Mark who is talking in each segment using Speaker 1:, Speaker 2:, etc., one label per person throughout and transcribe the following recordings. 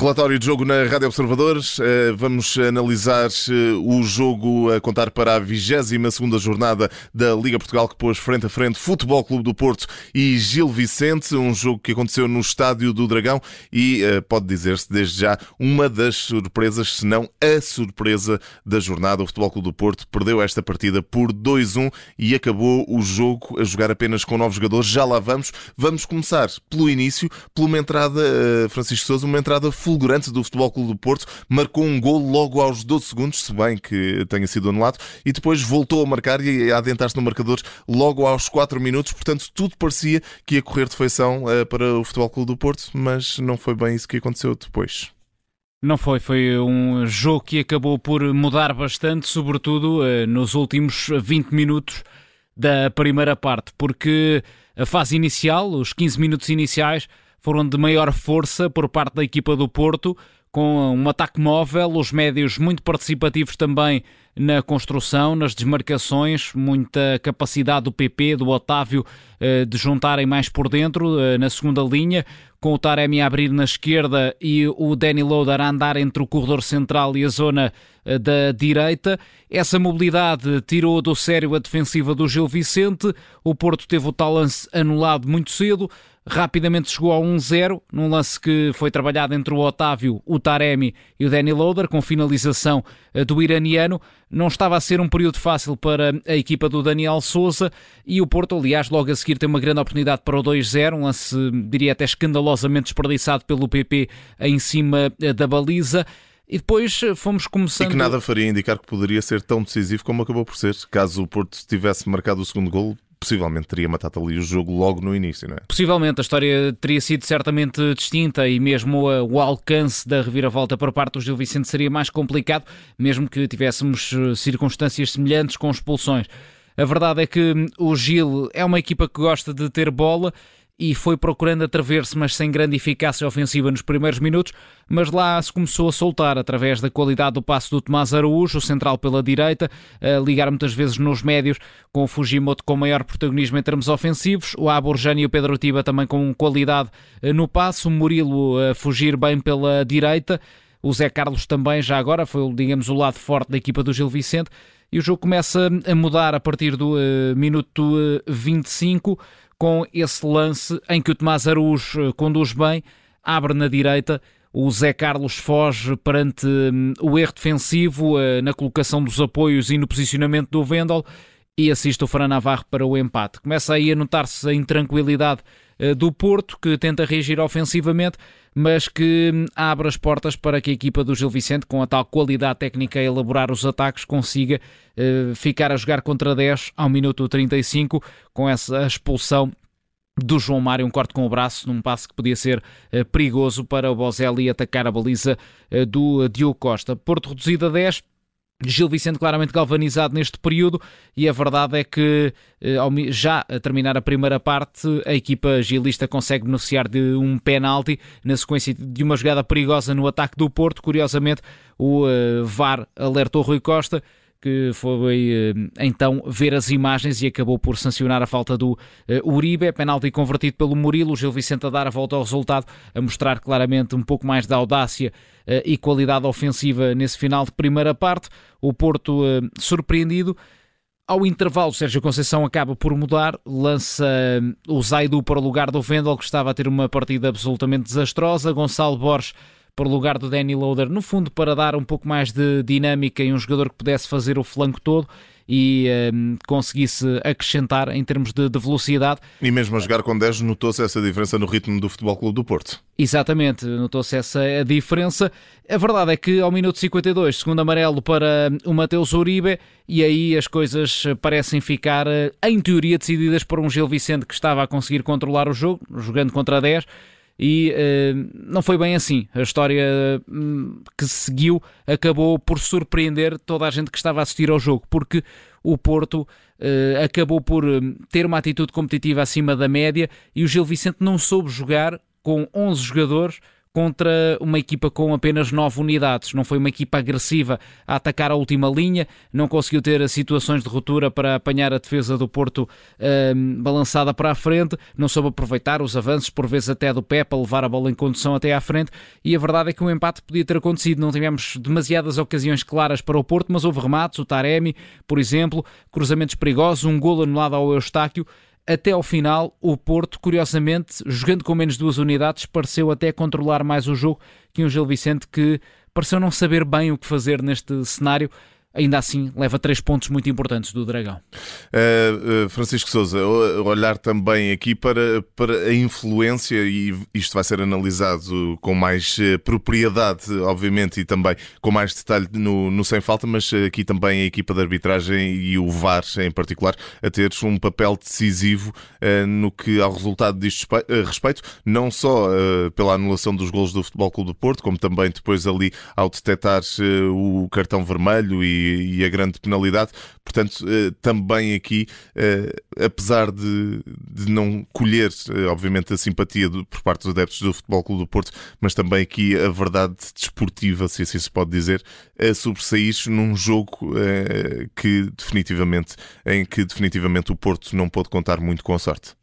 Speaker 1: Relatório de jogo na Rádio Observadores. Eh, vamos analisar eh, o jogo a contar para a 22 jornada da Liga Portugal, que pôs frente a frente Futebol Clube do Porto e Gil Vicente. Um jogo que aconteceu no Estádio do Dragão e eh, pode dizer-se desde já uma das surpresas, se não a surpresa da jornada. O Futebol Clube do Porto perdeu esta partida por 2-1 e acabou o jogo a jogar apenas com novos jogadores. Já lá vamos. Vamos começar pelo início, por uma entrada, Francisco Souza, uma entrada fulgurante do Futebol Clube do Porto, marcou um gol logo aos 12 segundos, se bem que tenha sido anulado, e depois voltou a marcar e a adentrar-se no marcador logo aos 4 minutos. Portanto, tudo parecia que ia correr de feição uh, para o Futebol Clube do Porto, mas não foi bem isso que aconteceu depois.
Speaker 2: Não foi, foi um jogo que acabou por mudar bastante, sobretudo uh, nos últimos 20 minutos da primeira parte, porque a fase inicial, os 15 minutos iniciais, foram de maior força por parte da equipa do Porto, com um ataque móvel, os médios muito participativos também na construção, nas desmarcações, muita capacidade do PP, do Otávio, eh, de juntarem mais por dentro, eh, na segunda linha, com o Taremi a abrir na esquerda e o Danny Loader a andar entre o corredor central e a zona eh, da direita. Essa mobilidade tirou do sério a defensiva do Gil Vicente. O Porto teve o tal lance anulado muito cedo rapidamente chegou a 1-0, num lance que foi trabalhado entre o Otávio, o Taremi e o Danny Loader, com finalização eh, do iraniano. Não estava a ser um período fácil para a equipa do Daniel Souza e o Porto, aliás, logo a seguir tem uma grande oportunidade para o 2-0, um lance, diria até escandalosamente desperdiçado pelo PP em cima eh, da baliza. E depois eh, fomos começando.
Speaker 1: E que nada faria indicar que poderia ser tão decisivo como acabou por ser. Caso o Porto tivesse marcado o segundo gol, possivelmente teria matado ali o jogo logo no início, não é?
Speaker 2: Possivelmente, a história teria sido certamente distinta e mesmo o alcance da reviravolta por parte do Gil Vicente seria mais complicado, mesmo que tivéssemos eh, circunstâncias semelhantes com expulsões. A verdade é que o Gil é uma equipa que gosta de ter bola e foi procurando atrever-se, mas sem grande eficácia ofensiva nos primeiros minutos, mas lá se começou a soltar através da qualidade do passo do Tomás Araújo, o central pela direita, a ligar muitas vezes nos médios, com o Fujimoto com maior protagonismo em termos ofensivos, o Aborjani e o Pedro Tiba também com qualidade eh, no passo, o Murilo a fugir bem pela direita, o Zé Carlos também já agora foi, digamos, o lado forte da equipa do Gil Vicente, e o jogo começa a mudar a partir do uh, minuto uh, 25, com esse lance em que o Tomás Araújo eh, conduz bem, abre na direita, o Zé Carlos foge perante hum, o erro defensivo uh, na colocação dos apoios e no posicionamento do Vendel e assiste o Fran Navarro para o empate. Começa aí a notar-se a intranquilidade uh, do Porto, que tenta reagir ofensivamente, mas que hum, abre as portas para que a equipa do Gil Vicente, com a tal qualidade técnica a elaborar os ataques, consiga uh, ficar a jogar contra 10 ao minuto 35, com essa expulsão do João Mário, um corte com o braço num passe que podia ser uh, perigoso para o Bozelli atacar a baliza uh, do Diogo Costa. Porto reduzido a 10, Gil Vicente claramente galvanizado neste período e a verdade é que eh, já a terminar a primeira parte a equipa gilista consegue beneficiar de um penalti na sequência de uma jogada perigosa no ataque do Porto. Curiosamente o eh, VAR alertou Rui Costa que foi eh, então ver as imagens e acabou por sancionar a falta do Uribe, penalti convertido pelo Murilo, Gil Vicente a dar a volta ao resultado, a mostrar claramente um pouco mais de audácia e qualidade ofensiva nesse final de primeira parte. O Porto surpreendido. Ao intervalo, Sérgio Conceição acaba por mudar, lança o Zaidu para o lugar do Vendel, que estava a ter uma partida absolutamente desastrosa. Gonçalo Borges para o lugar do Danny Loader, no fundo para dar um pouco mais de dinâmica e um jogador que pudesse fazer o flanco todo e um, conseguisse acrescentar em termos de, de, velocidade.
Speaker 1: E mesmo a jogar com 10 notou-se essa diferença no ritmo do Futebol Clube do Porto.
Speaker 2: Exatamente, notou-se essa diferença. A verdade é que ao minuto 52, segundo amarelo para o Mateus Uribe, e aí as coisas parecem ficar, em teoria, decididas por um Gil Vicente que estava a conseguir controlar o jogo, jogando contra 10 e uh, não foi bem assim. A história uh, que seguiu acabou por surpreender toda a gente que estava a assistir ao jogo, porque o Porto uh, acabou por hum, ter uma atitude competitiva acima da média e o Gil Vicente não soube jogar com 11 jogadores contra uma equipa com apenas nove unidades. Não foi uma equipa agressiva a atacar a última linha, não conseguiu ter situações de ruptura para apanhar a defesa do Porto um, balançada para a frente, não soube aproveitar os avanços, por vezes até do pé, para levar a bola em condução até à frente. E a verdade é que o empate podia ter acontecido. Não tivemos demasiadas ocasiões claras para o Porto, mas houve remates. O Taremi, por exemplo, cruzamentos perigosos, um golo anulado ao Eustáquio até ao final, o Porto, curiosamente, jogando com menos duas unidades, pareceu até controlar mais o jogo que um Gil Vicente que pareceu não saber bem o que fazer neste cenário ainda assim leva três pontos muito importantes do Dragão.
Speaker 1: Uh, Francisco Souza, olhar também aqui para, para a influência, e isto vai ser analisado com mais uh, propriedade, obviamente, e também com mais detalhe no, no Sem Falta, mas aqui também a equipa de arbitragem e o VAR em particular, a ter um papel decisivo no que ao resultado diz respeito, não só pela anulação dos golos do Futebol Clube do Porto, como também depois ali ao detectar o cartão vermelho e e, a grande penalidade. Portanto, eh, também aqui, eh, apesar de, de não colher, eh, obviamente, a simpatia por parte dos adeptos do Futebol Clube do Porto, mas também aqui a verdade desportiva, se assim se pode dizer, a sobressair num jogo que definitivamente, em que definitivamente o Porto não pôde contar muito com a sorte.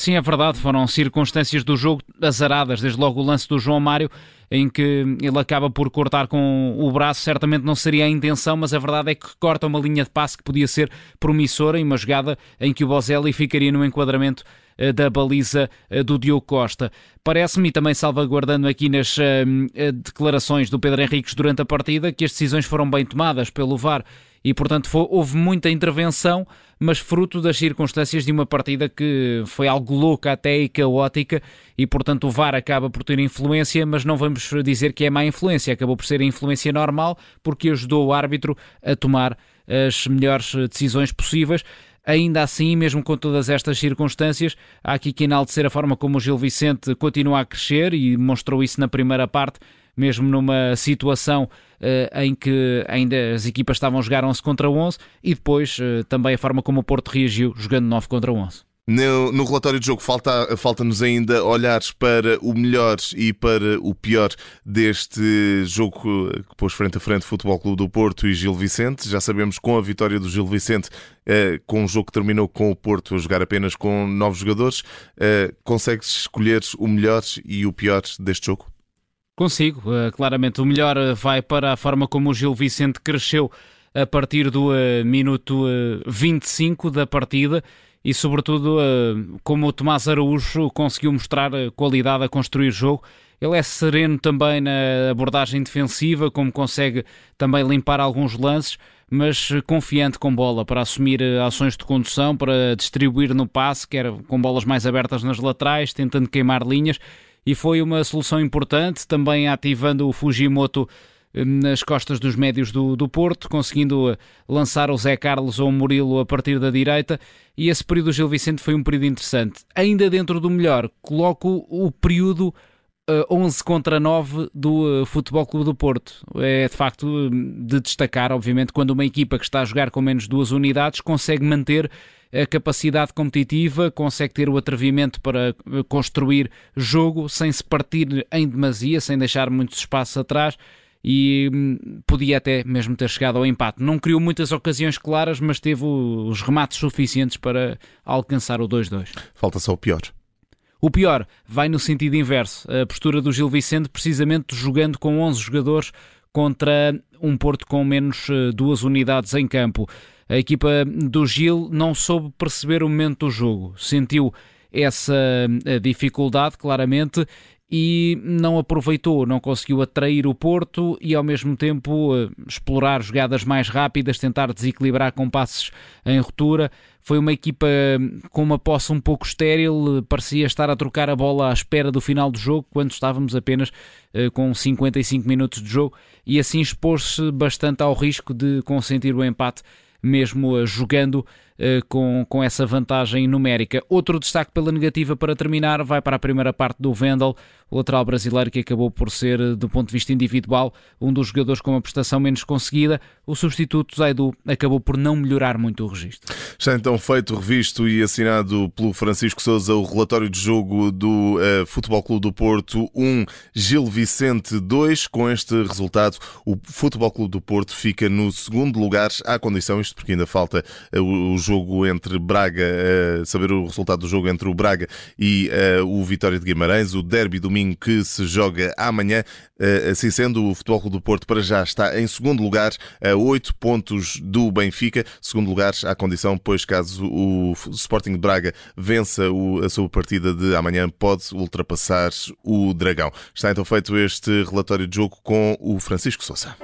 Speaker 2: Sim, é verdade, foram circunstâncias do jogo azaradas, desde logo o lance do João Mário, em que ele acaba por cortar com o braço, certamente não seria a intenção, mas a verdade é que corta uma linha de passe que podia ser promissora em uma jogada em que o Bozelli ficaria no enquadramento da baliza eh, do Diogo Costa. Parece-me, e também salvaguardando aqui nas uh, declarações do Pedro Henriques durante a partida, que as decisões foram bem tomadas pelo VAR e, portanto, foi, houve muita intervenção, mas fruto das circunstâncias de uma partida que foi algo louca até e caótica, e, portanto, o VAR acaba por ter influência, mas não vamos dizer que é má influência, acabou por ser a influência normal, porque ajudou o árbitro a tomar as melhores decisões possíveis. Ainda assim, mesmo com todas estas circunstâncias, há aqui que enaltecer a forma como o Gil Vicente continua a crescer e mostrou isso na primeira parte, mesmo numa situação uh, em que ainda as equipas estavam a jogar 11 contra 11 e depois uh, também a forma como o Porto reagiu jogando 9 contra 11.
Speaker 1: No, no, relatório de jogo falta, falta-nos ainda olhar para o melhor e para o pior deste jogo que pôs frente a frente Futebol Clube do Porto e Gil Vicente. Já sabemos com a vitória do Gil Vicente, eh, com um jogo que terminou com o Porto a jogar apenas com novos jogadores, eh, consegues escolher o melhor e o pior deste jogo?
Speaker 2: Consigo, uh, claramente. O melhor uh, vai para a forma como o Gil Vicente cresceu a partir do uh, minuto 25 da partida e, sobretudo, como o Tomás Araújo conseguiu mostrar qualidade a construir jogo. Ele é sereno também na abordagem defensiva, como consegue também limpar alguns lances, mas confiante com bola para assumir ações de condução, para distribuir no passe, quer com bolas mais abertas nas laterais, tentando queimar linhas e foi uma solução importante, também ativando o Fujimoto eh, nas costas dos médios do, do Porto, conseguindo eh, lançar o Zé Carlos ou o Murilo a partir da direita. E esse período do Gil Vicente foi um período interessante. Ainda dentro do melhor, coloco o período uh, eh, 11 contra 9 do Futebol Clube do Porto. É de facto de destacar, obviamente, quando uma equipa que está a jogar com menos duas unidades consegue manter a capacidade competitiva, consegue ter o atrevimento para eh, construir jogo sem se partir em demasia, sem deixar muitos espaços atrás e hum, podia até mesmo ter chegado ao empate. Não criou muitas ocasiões claras, mas teve os remates suficientes para alcançar o 2-2.
Speaker 1: Falta só o pior.
Speaker 2: O pior vai no sentido inverso. A postura do Gil Vicente, precisamente jogando com 11 jogadores contra um Porto com menos eh, duas unidades em campo. A equipa do Gil não soube perceber o momento do jogo, sentiu essa eh, dificuldade, claramente, e não aproveitou, não conseguiu atrair o Porto e ao mesmo tempo eh, explorar jogadas mais rápidas, tentar desequilibrar com passes em ruptura. Foi uma equipa hum, com uma posse um pouco estéril, parecia estar a trocar a bola à espera do final do jogo, quando estávamos apenas com 55 minutos de jogo, e assim expôs-se bastante ao risco de consentir o empate mesmo jogando com, com essa vantagem numérica. Outro destaque pela negativa para terminar vai para a primeira parte do Vendel, lateral brasileiro que acabou por ser, do ponto de vista individual, um dos jogadores com uma prestação menos conseguida. O substituto Zaidu acabou por não melhorar muito o registro.
Speaker 1: Está então feito, revisto e assinado pelo Francisco Souza o relatório de jogo do uh, Futebol Clube do Porto 1, Gil Vicente 2. Com este resultado, o Futebol Clube do Porto fica no segundo lugar, à condição, isto porque ainda falta uh, o jogo entre Braga, uh, saber o resultado do jogo entre o Braga e o Vitória de Guimarães, o derby domingo domingo que se joga amanhã. Eh, assim sendo, o Futebol Clube do Porto para já está em segundo lugar, a 8 pontos do Benfica. Segundo lugar, à condição, pois caso o Sporting de Braga vença a sua partida de amanhã, pode ultrapassar o Dragão. Está então feito este relatório de jogo com o Francisco Sousa.